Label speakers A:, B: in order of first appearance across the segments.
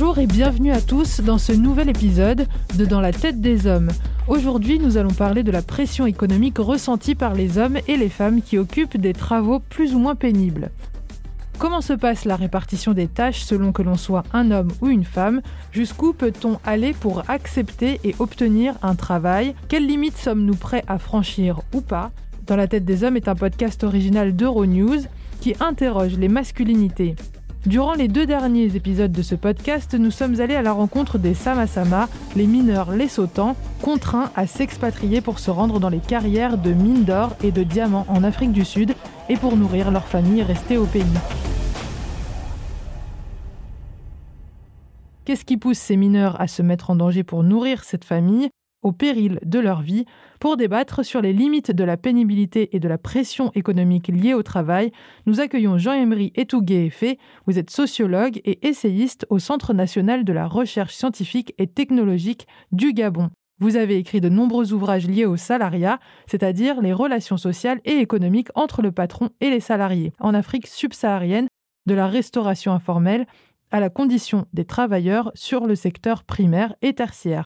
A: Bonjour et bienvenue à tous dans ce nouvel épisode de Dans la tête des hommes. Aujourd'hui, nous allons parler de la pression économique ressentie par les hommes et les femmes qui occupent des travaux plus ou moins pénibles. Comment se passe la répartition des tâches selon que l'on soit un homme ou une femme? Jusqu'où peut-on aller pour accepter et obtenir un travail? Quelles limites sommes-nous prêts à franchir ou pas? Dans la tête des hommes est un podcast original d'Euronews qui interroge les masculinités. Durant les deux derniers épisodes de ce podcast, nous sommes allés à la rencontre des Samasama, les mineurs lesotans, contraints à s'expatrier pour se rendre dans les carrières de mines d'or et de diamants en Afrique du Sud et pour nourrir leur famille restée au pays. Qu'est-ce qui pousse ces mineurs à se mettre en danger pour nourrir cette famille? Au péril de leur vie pour débattre sur les limites de la pénibilité et de la pression économique liée au travail. Nous accueillons Jean-Emery Etougué-Effet. Vous êtes sociologue et essayiste au Centre national de la recherche scientifique et technologique du Gabon. Vous avez écrit de nombreux ouvrages liés au salariat, c'est-à-dire les relations sociales et économiques entre le patron et les salariés, en Afrique subsaharienne, de la restauration informelle à la condition des travailleurs sur le secteur primaire et tertiaire.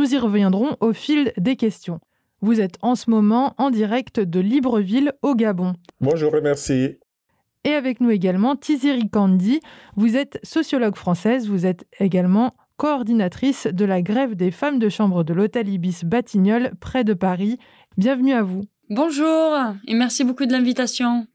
A: Nous y reviendrons au fil des questions. Vous êtes en ce moment en direct de Libreville au Gabon.
B: Bonjour et merci.
A: Et avec nous également Tiziri Kandi. Vous êtes sociologue française, vous êtes également coordinatrice de la grève des femmes de chambre de l'hôtel Ibis Batignolles près de Paris. Bienvenue à vous.
C: Bonjour et merci beaucoup de l'invitation.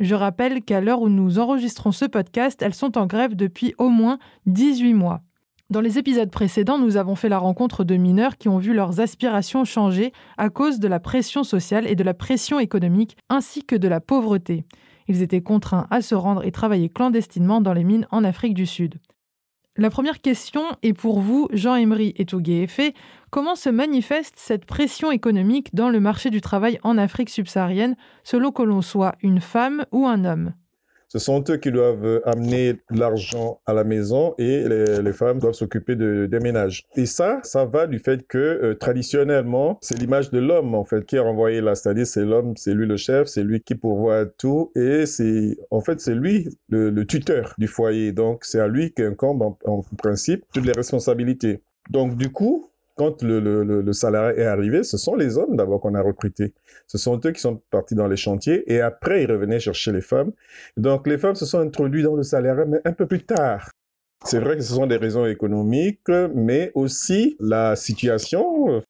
A: Je rappelle qu'à l'heure où nous enregistrons ce podcast, elles sont en grève depuis au moins 18 mois. Dans les épisodes précédents, nous avons fait la rencontre de mineurs qui ont vu leurs aspirations changer à cause de la pression sociale et de la pression économique, ainsi que de la pauvreté. Ils étaient contraints à se rendre et travailler clandestinement dans les mines en Afrique du Sud. La première question est pour vous, Jean-Emery Etougué-Effet. Comment se manifeste cette pression économique dans le marché du travail en Afrique subsaharienne, selon que l'on soit une femme ou un homme?
B: Ce sont eux qui doivent amener l'argent à la maison et les, femmes doivent s'occuper de, des ménages. Et ça, ça va du fait que euh, traditionnellement, c'est l'image de l'homme en fait qui est renvoyée là, c'est-à-dire c'est l'homme, c'est lui le chef, c'est lui qui pourvoit tout et c'est en fait c'est lui le, tuteur du foyer. Donc c'est à lui qu'incombe en, en principe toutes les responsabilités. Donc du coup, quand le, le, salarié est arrivé, ce sont les hommes d'abord qu'on a recrutés. Ce sont eux qui sont partis dans les chantiers et après, ils revenaient chercher les femmes. Donc, les femmes se sont introduites dans le salariat, mais un peu plus tard. C'est vrai que ce sont des raisons économiques, mais aussi la situation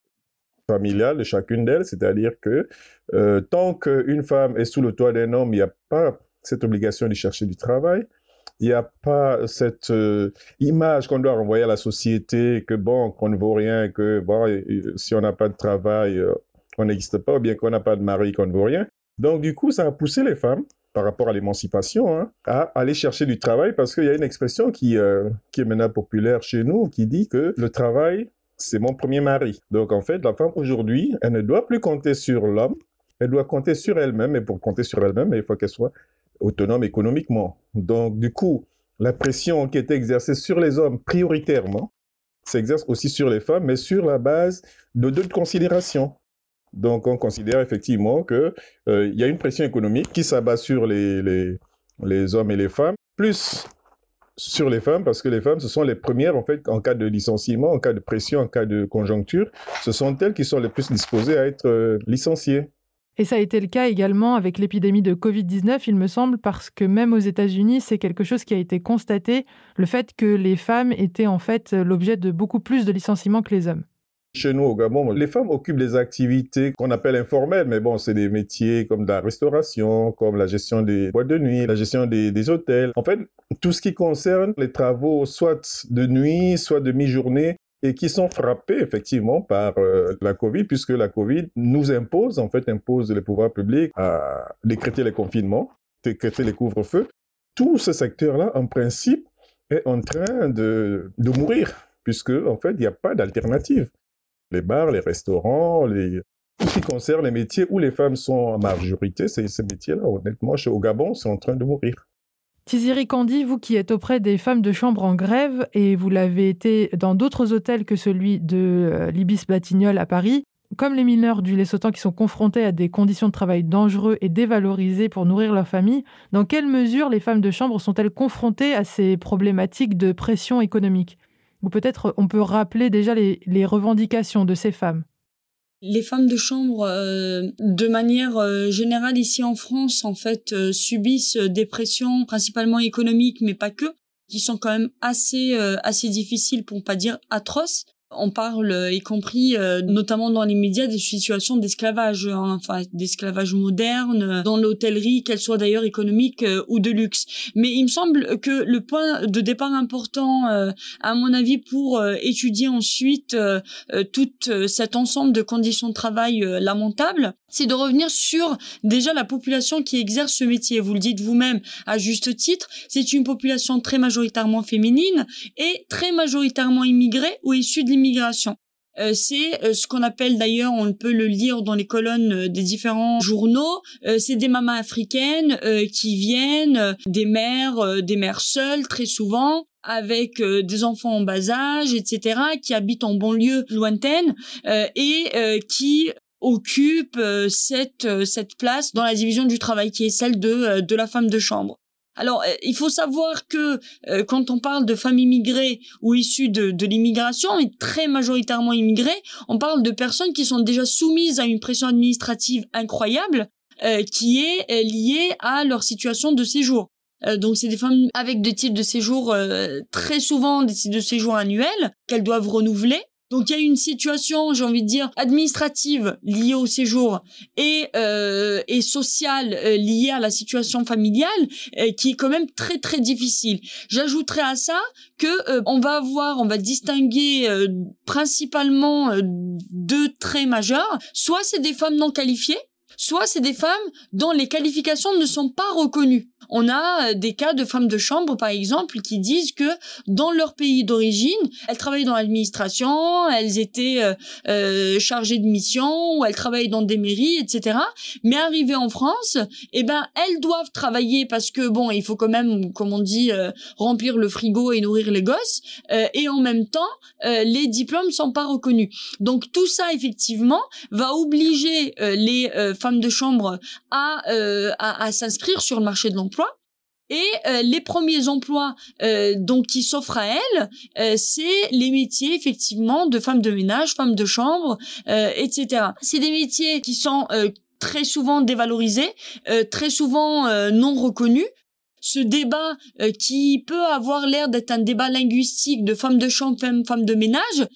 B: familiale de chacune d'elles, c'est-à-dire que euh, tant qu'une femme est sous le toit d'un homme, il n'y a pas cette obligation de chercher du travail il n'y a pas cette euh, image qu'on doit renvoyer à la société que bon, qu'on ne vaut rien, que bon, si on n'a pas de travail, euh, on n'existe pas, ou bien qu'on n'a pas de mari, qu'on ne vaut rien. Donc, du coup, ça a poussé les femmes, par rapport à l'émancipation, hein, à aller chercher du travail parce qu'il y a une expression qui, euh, qui est maintenant populaire chez nous qui dit que le travail, c'est mon premier mari. Donc, en fait, la femme aujourd'hui, elle ne doit plus compter sur l'homme, elle doit compter sur elle-même, et pour compter sur elle-même, il faut qu'elle soit autonome économiquement. Donc, du coup, la pression qui est exercée sur les hommes prioritairement s'exerce aussi sur les femmes, mais sur la base de d'autres considérations. Donc, on considère effectivement qu'il euh, y a une pression économique qui s'abat sur les, les, les hommes et les femmes, plus sur les femmes, parce que les femmes, ce sont les premières, en fait, en cas de licenciement, en cas de pression, en cas de conjoncture, ce sont elles qui sont les plus disposées à être euh, licenciées.
A: Et ça a été le cas également avec l'épidémie de Covid-19, il me semble, parce que même aux États-Unis, c'est quelque chose qui a été constaté, le fait que les femmes étaient en fait l'objet de beaucoup plus de licenciements que les hommes.
B: Chez nous, au Gabon, les femmes occupent des activités qu'on appelle informelles, mais bon, c'est des métiers comme la restauration, comme la gestion des boîtes de nuit, la gestion des, des hôtels. En fait, tout ce qui concerne les travaux, soit de nuit, soit de mi-journée, et qui sont frappés effectivement par euh, la Covid, puisque la Covid nous impose, en fait, impose les pouvoirs publics à décréter les confinements, décréter les couvre-feux. Tout ce secteur-là, en principe, est en train de, de mourir, puisque, en fait, il n'y a pas d'alternative. Les bars, les restaurants, les... tout ce qui concerne les métiers où les femmes sont en majorité, ces, ces métiers-là, honnêtement, chez au Gabon, c'est en train de mourir.
A: Tiziri Kandi, vous qui êtes auprès des femmes de chambre en grève et vous l'avez été dans d'autres hôtels que celui de euh, l'Ibis Batignolles à Paris, comme les mineurs du Lesotho qui sont confrontés à des conditions de travail dangereux et dévalorisées pour nourrir leur famille, dans quelle mesure les femmes de chambre sont-elles confrontées à ces problématiques de pression économique? Ou peut-être on peut rappeler déjà les, revendications de ces femmes?
C: Les femmes de chambre, euh, de manière euh, générale ici en France, en fait, euh, subissent des pressions principalement économiques, mais pas que, qui sont quand même assez assez difficiles, pour ne pas dire atroces. On parle, euh, y compris euh, notamment dans les médias, des situations d'esclavage, hein, enfin d'esclavage moderne, euh, dans l'hôtellerie, qu'elle soit d'ailleurs économique ou de luxe. Mais il me semble que le point de départ important, à mon avis, pour étudier ensuite tout cet ensemble de conditions de travail lamentables, c'est de revenir sur déjà la population qui exerce ce métier. Vous le dites vous-même à juste titre, c'est une population très majoritairement féminine et très majoritairement immigrée ou issue de l'immigration. Euh, c'est euh, ce qu'on appelle d'ailleurs, on peut le lire dans les colonnes euh, des différents journaux, c'est des mamans africaines qui viennent, des mères, des mères seules très souvent, avec des enfants en bas âge, etc., qui habitent en banlieue lointaine et qui occupe euh, cette cette place dans la division du travail qui est celle de de la femme de chambre. Alors, il faut savoir que quand on parle de femmes immigrées ou issues de, de l'immigration, et très majoritairement immigrées, on parle de personnes qui sont déjà soumises à une pression administrative incroyable qui est liée à leur situation de séjour. donc, c'est des femmes avec des titres de séjour très souvent des titres de séjour annuels qu'elles doivent renouveler donc il y a une situation, j'ai envie de dire, administrative liée au séjour et euh, et sociale euh, liée à la situation familiale euh, qui est quand même très très difficile. J'ajouterai à ça que euh, on va avoir, on va distinguer principalement deux traits majeurs. Soit c'est des femmes non qualifiées, soit c'est des femmes dont les qualifications ne sont pas reconnues. On a euh, des cas de femmes de chambre, par exemple, qui disent que dans leur pays d'origine, elles travaillaient dans l'administration, elles étaient euh, euh, chargées de mission, ou elles travaillaient dans des mairies, etc. Mais arrivées en France, eh ben, elles doivent travailler parce que, bon, il faut quand même, comme on dit, remplir le frigo et nourrir les gosses. et en même temps, les diplômes sont pas reconnus. Donc tout ça, effectivement, va obliger les femmes de chambre à, à s'inscrire sur le marché de l'emploi et euh, les premiers emplois euh, donc qui s'offrent à elles, euh, c'est les métiers effectivement de femmes de ménage, femmes de chambre, etc. C'est des métiers qui sont très souvent dévalorisés, très souvent non reconnus ce débat qui peut avoir l'air d'être un débat linguistique de femmes de chambre, femmes, femmes de ménage,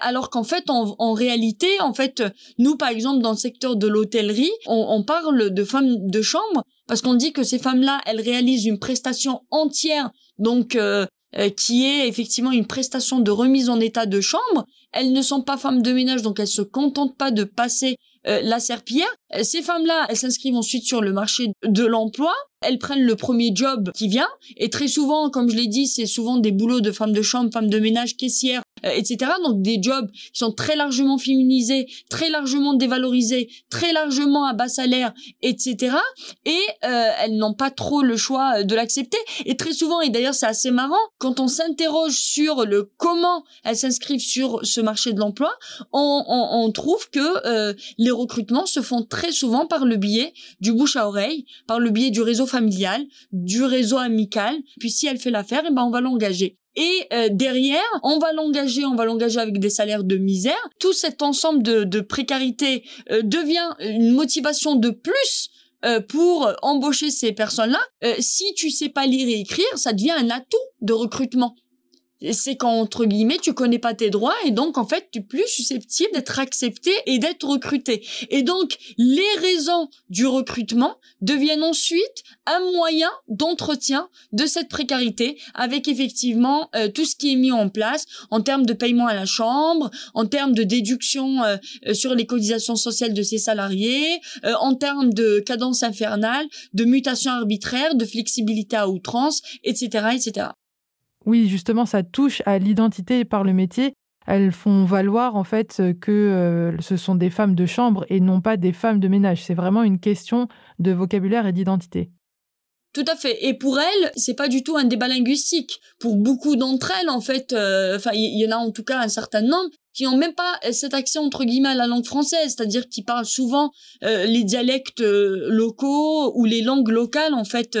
C: alors qu'en fait, en, réalité, en fait, nous, par exemple, dans le secteur de l'hôtellerie, on, parle de femmes de chambre parce qu'on dit que ces femmes-là, elles réalisent une prestation entière, donc euh, qui est effectivement une prestation de remise en état de chambre. Elles ne sont pas femmes de ménage, donc elles se contentent pas de passer la serpillière. Ces femmes-là, elles s'inscrivent ensuite sur le marché de l'emploi elles prennent le premier job qui vient et très souvent comme je l'ai dit c'est souvent des boulots de femmes de chambre femmes de ménage caissières euh, etc. Donc des jobs qui sont très largement féminisés, très largement dévalorisés, très largement à bas salaire, etc. Et euh, elles n'ont pas trop le choix euh, de l'accepter. Et très souvent, et d'ailleurs c'est assez marrant, quand on s'interroge sur le comment elles s'inscrivent sur ce marché de l'emploi, on, on, on, trouve que euh, les recrutements se font très souvent par le biais du bouche à oreille, par le biais du réseau familial, du réseau amical. Puis si elle fait l'affaire, eh ben on va l'engager. Et euh, derrière, on va l'engager, on va l'engager avec des salaires de misère. Tout cet ensemble de, de précarité euh, devient une motivation de plus euh, pour embaucher ces personnes-là. si tu sais pas lire et écrire, ça devient un atout de recrutement c'est qu'entre guillemets tu connais pas tes droits et donc en fait tu es plus susceptible d'être accepté et d'être recruté. Et donc les raisons du recrutement deviennent ensuite un moyen d'entretien de cette précarité avec effectivement euh, tout ce qui est mis en place en termes de paiement à la chambre, en termes de déduction euh, euh, sur les cotisations sociales de ses salariés, en termes de cadence infernale, de mutation arbitraire, de flexibilité à outrance, etc., etc.
A: Oui, justement, ça touche à l'identité par le métier. Elles font valoir en fait que euh, ce sont des femmes de chambre et non pas des femmes de ménage. C'est vraiment une question de vocabulaire et d'identité.
C: Tout à fait. Et pour elles, c'est pas du tout un débat linguistique. Pour beaucoup d'entre elles, en fait, euh, il y, en a en tout cas un certain nombre qui n'ont même pas cet accès entre guillemets à la langue française, c'est-à-dire qui parlent souvent les dialectes locaux ou les langues locales en fait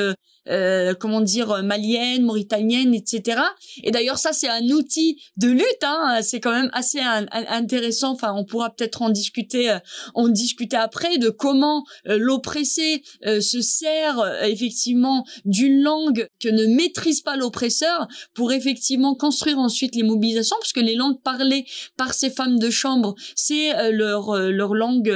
C: euh, comment dire malienne, mauritanienne, etc. Et d'ailleurs ça c'est un outil de lutte, hein, c'est quand même assez intéressant. Enfin on pourra peut-être en discuter, euh, en discuter après de comment euh, l'oppressé se sert effectivement d'une langue que ne maîtrise pas l'oppresseur pour effectivement construire ensuite les mobilisations, parce que les langues parlées par ces femmes de chambre c'est leur leur langue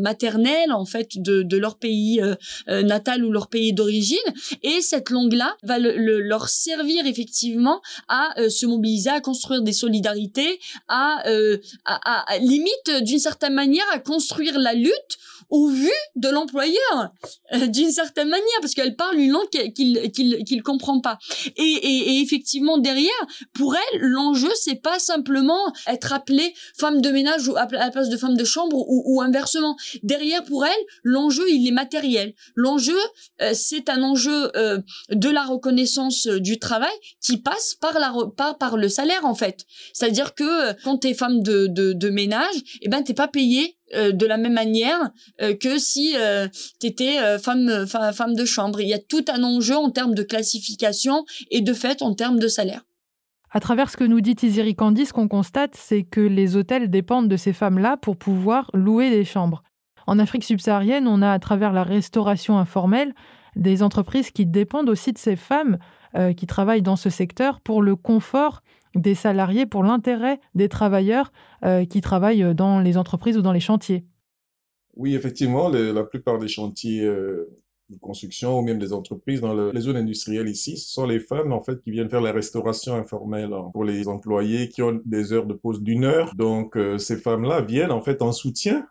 C: maternelle en fait de, de leur pays natal ou leur pays d'origine. Et cette langue-là va leur servir effectivement à euh, se mobiliser, à construire des solidarités, à, euh, à, à limite d'une certaine manière à construire la lutte au vu de l'employeur euh, d'une certaine manière parce qu'elle parle une langue qu'il qu'il qu'il comprend pas. Et, et, effectivement derrière pour elle l'enjeu c'est pas simplement être appelée femme de ménage ou à la place de femme de chambre ou, ou inversement. Derrière pour elle l'enjeu il est matériel. L'enjeu euh, c'est un enjeu euh, de la reconnaissance du travail qui passe par la par par le salaire en fait. C'est-à-dire que quand tu es femme de, de, ménage eh ben t'es pas payé euh, de la même manière euh, que si euh, tu étais femme, femme de chambre. Il y a tout un enjeu en termes de classification et de fait en termes de salaire.
A: À travers ce que nous dit Tiziri Candy, ce qu'on constate, c'est que les hôtels dépendent de ces femmes-là pour pouvoir louer des chambres. En Afrique subsaharienne, on a à travers la restauration informelle des entreprises qui dépendent aussi de ces femmes qui travaillent dans ce secteur pour le confort des salariés pour l'intérêt des travailleurs euh, qui travaillent dans les entreprises ou dans les chantiers.
B: Oui, effectivement, la plupart des chantiers euh, de construction ou même des entreprises dans les zones industrielles ici, ce sont les femmes en fait qui viennent faire la restauration informelle hein, pour les employés qui ont des heures de pause d'une heure. Donc euh, ces femmes-là viennent en fait en soutien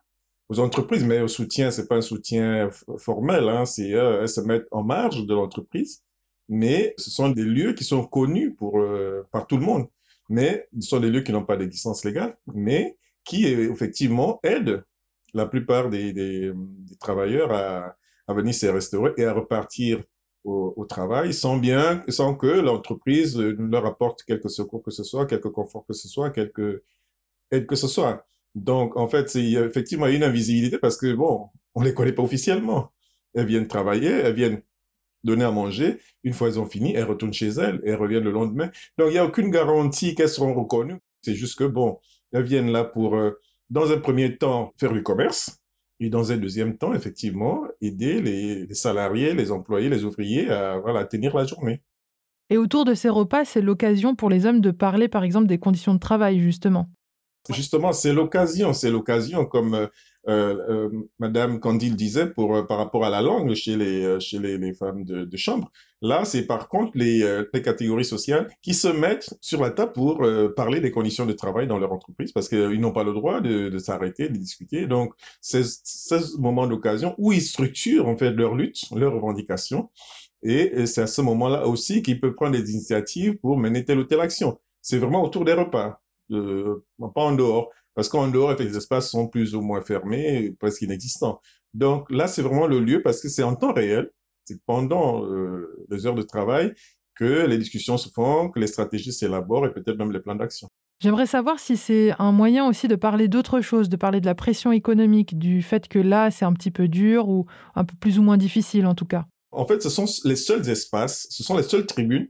B: aux entreprises, mais au soutien, c'est pas un soutien formel, hein, c'est elles se mettent en marge de l'entreprise mais ce sont des lieux qui sont connus pour, euh, par tout le monde. Mais ce sont des lieux qui n'ont pas d'existence légale, mais qui effectivement aident la plupart des, des, travailleurs à, à, venir se restaurer et à repartir au, travail sans bien, sans que l'entreprise leur apporte quelque secours que ce soit, quelque confort que ce soit, quelque aide que ce soit. Donc, en fait, c'est effectivement une invisibilité parce que, bon, on les connaît pas officiellement. Elles viennent travailler, elles viennent donner à manger. Une fois elles ont fini, elles retournent chez elles elles reviennent le lendemain. Donc, il n'y a aucune garantie qu'elles seront reconnues. C'est juste que, bon, elles viennent là pour, euh, dans un premier temps, faire du commerce. Et dans un deuxième temps, effectivement, aider les, salariés, les employés, les ouvriers à voilà, tenir la journée.
A: Et autour de ces repas, c'est l'occasion pour les hommes de parler, par exemple, des conditions de travail, justement.
B: Justement, c'est l'occasion, c'est l'occasion, comme euh, euh, euh, Madame Candile disait pour, euh, par rapport à la langue chez les, chez les, femmes de, chambre. Là, c'est par contre les, les, catégories sociales qui se mettent sur la table pour parler des conditions de travail dans leur entreprise parce qu'ils n'ont pas le droit de, de s'arrêter, de discuter. Donc, c'est ce moment d'occasion où ils structurent en fait leur lutte, leurs revendications. Et c'est à ce moment-là aussi qu'ils peuvent prendre des initiatives pour mener telle ou telle action. C'est vraiment autour des repas, de, pas en dehors. Parce qu'en dehors, les espaces sont plus ou moins fermés, presque inexistants. Donc là, c'est vraiment le lieu parce que c'est en temps réel, c'est pendant euh, les heures de travail que les discussions se font, que les stratégies s'élaborent et peut-être même les plans d'action.
A: J'aimerais savoir si c'est un moyen aussi de parler d'autre chose, de parler de la pression économique, du fait que là, c'est un petit peu dur ou un peu plus ou moins difficile en tout cas.
B: En fait, ce sont les seuls espaces, ce sont les seules tribunes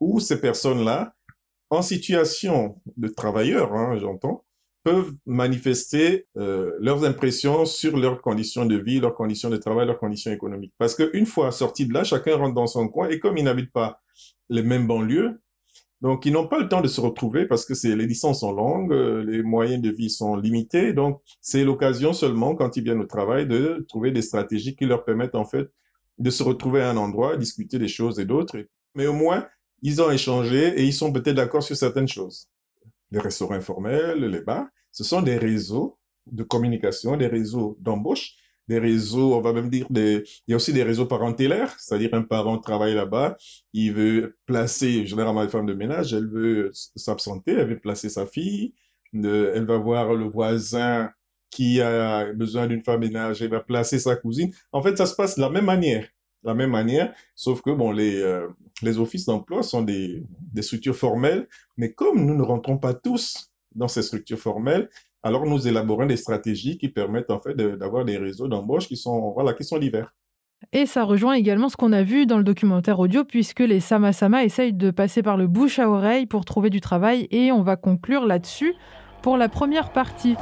B: où ces personnes-là, en situation de travailleurs, hein, j'entends, peuvent manifester euh, leurs impressions sur leurs conditions de vie, leurs conditions de travail, leurs conditions économiques. Parce qu'une fois sortis de là, chacun rentre dans son coin et comme ils n'habitent pas les mêmes banlieues, donc ils n'ont pas le temps de se retrouver parce que les distances sont longues, euh, les moyens de vie sont limités. Donc c'est l'occasion seulement quand ils viennent au travail de trouver des stratégies qui leur permettent en fait de se retrouver à un endroit, discuter des choses et d'autres. Mais au moins ils ont échangé et ils sont peut-être d'accord sur certaines choses les restaurants informels, les bars, ce sont des réseaux de communication, des réseaux d'embauche, des réseaux, on va même dire, des... il y a aussi des réseaux parentélaires, c'est-à-dire un parent travaille là-bas, il veut placer, généralement une femme de ménage, elle veut s'absenter, elle veut placer sa fille, elle va voir le voisin qui a besoin d'une femme ménage, elle va placer sa cousine. En fait, ça se passe de la même manière la même manière, sauf que bon, les, euh, les offices d'emploi sont des, des structures formelles, mais comme nous ne rentrons pas tous dans ces structures formelles, alors nous élaborons des stratégies qui permettent en fait d'avoir des réseaux d'embauche qui sont, voilà, qui sont divers.
A: Et ça rejoint également ce qu'on a vu dans le documentaire audio, puisque les Sama-Sama essayent de passer par le bouche à oreille pour trouver du travail, et on va conclure là-dessus pour la première partie.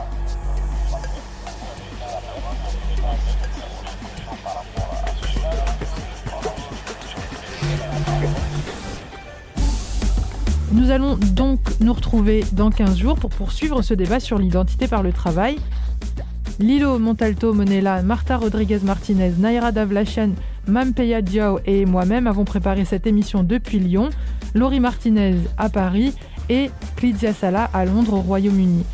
A: Nous allons donc nous retrouver dans 15 jours pour poursuivre ce débat sur l'identité par le travail. Lilo Montalto Monella, Marta Rodriguez Martinez, Naira Davlachen, Mampeya Diao et moi-même avons préparé cette émission depuis Lyon, Laurie Martinez à Paris et Clizia Sala à Londres au Royaume-Uni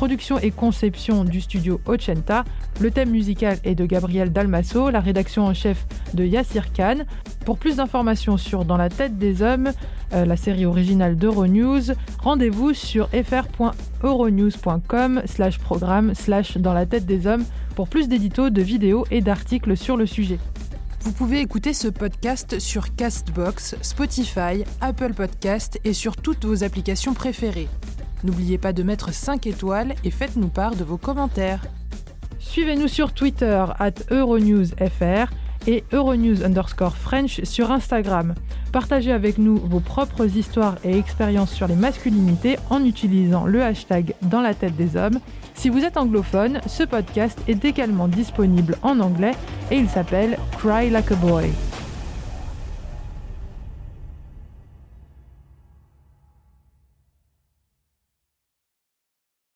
A: production et conception du studio Ochenta. Le thème musical est de Gabriel Dalmasso, la rédaction en chef de Yassir Khan. Pour plus d'informations sur Dans la tête des hommes, euh, la série originale d'Euronews, rendez-vous sur fr.euronews.com slash programme slash dans la tête des hommes pour plus d'éditos, de vidéos et d'articles sur le sujet. Vous pouvez écouter ce podcast sur Castbox, Spotify, Apple Podcast et sur toutes vos applications préférées. N'oubliez pas de mettre 5 étoiles et faites-nous part de vos commentaires. Suivez-nous sur Twitter at EuronewsFR et Euronews underscore French sur Instagram. Partagez avec nous vos propres histoires et expériences sur les masculinités en utilisant le hashtag dans la tête des hommes. Si vous êtes anglophone, ce podcast est également disponible en anglais et il s'appelle Cry Like a Boy.